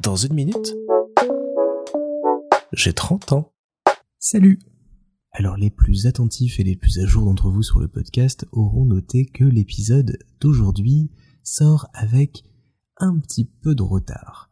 Dans une minute, j'ai 30 ans. Salut Alors les plus attentifs et les plus à jour d'entre vous sur le podcast auront noté que l'épisode d'aujourd'hui sort avec un petit peu de retard.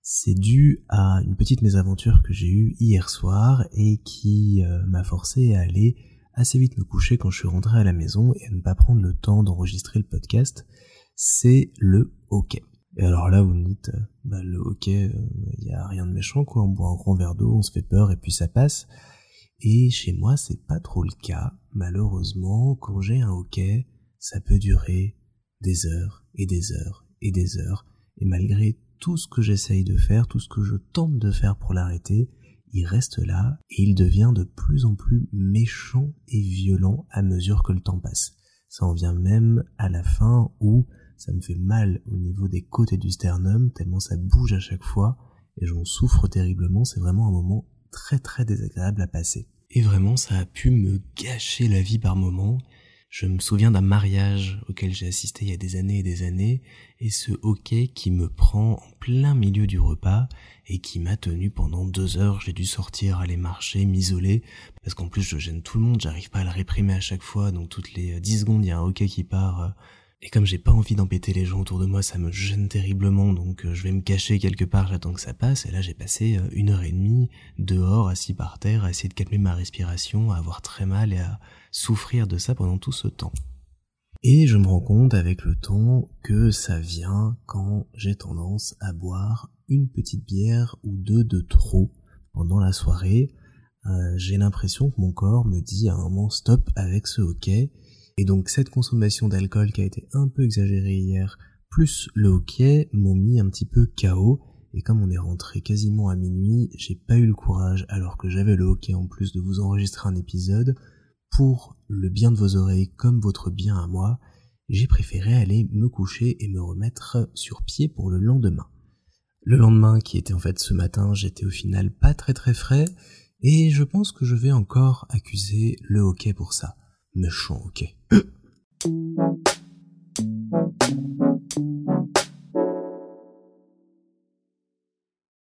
C'est dû à une petite mésaventure que j'ai eue hier soir et qui euh, m'a forcé à aller assez vite me coucher quand je suis rentré à la maison et à ne pas prendre le temps d'enregistrer le podcast. C'est le hockey. Et alors là, vous me dites, euh, bah, le hockey, il n'y a rien de méchant, quoi. On boit un grand verre d'eau, on se fait peur et puis ça passe. Et chez moi, c'est pas trop le cas. Malheureusement, quand j'ai un hockey, ça peut durer des heures et des heures et des heures. Et malgré tout ce que j'essaye de faire, tout ce que je tente de faire pour l'arrêter, il reste là et il devient de plus en plus méchant et violent à mesure que le temps passe. Ça en vient même à la fin où ça me fait mal au niveau des côtes et du sternum tellement ça bouge à chaque fois et j'en souffre terriblement, c'est vraiment un moment très très désagréable à passer. Et vraiment ça a pu me gâcher la vie par moments je me souviens d'un mariage auquel j'ai assisté il y a des années et des années, et ce hockey qui me prend en plein milieu du repas et qui m'a tenu pendant deux heures. J'ai dû sortir, aller marcher, m'isoler, parce qu'en plus je gêne tout le monde, j'arrive pas à le réprimer à chaque fois, donc toutes les dix secondes il y a un hockey qui part. Et comme j'ai pas envie d'embêter les gens autour de moi, ça me gêne terriblement, donc euh, je vais me cacher quelque part, j'attends que ça passe, et là j'ai passé euh, une heure et demie dehors, assis par terre, à essayer de calmer ma respiration, à avoir très mal et à souffrir de ça pendant tout ce temps. Et je me rends compte avec le temps que ça vient quand j'ai tendance à boire une petite bière ou deux de trop pendant la soirée. Euh, j'ai l'impression que mon corps me dit à un moment stop avec ce hockey et donc cette consommation d'alcool qui a été un peu exagérée hier, plus le hockey, m'ont mis un petit peu KO. Et comme on est rentré quasiment à minuit, j'ai pas eu le courage, alors que j'avais le hockey en plus de vous enregistrer un épisode, pour le bien de vos oreilles comme votre bien à moi, j'ai préféré aller me coucher et me remettre sur pied pour le lendemain. Le lendemain, qui était en fait ce matin, j'étais au final pas très très frais, et je pense que je vais encore accuser le hockey pour ça méchant, ok.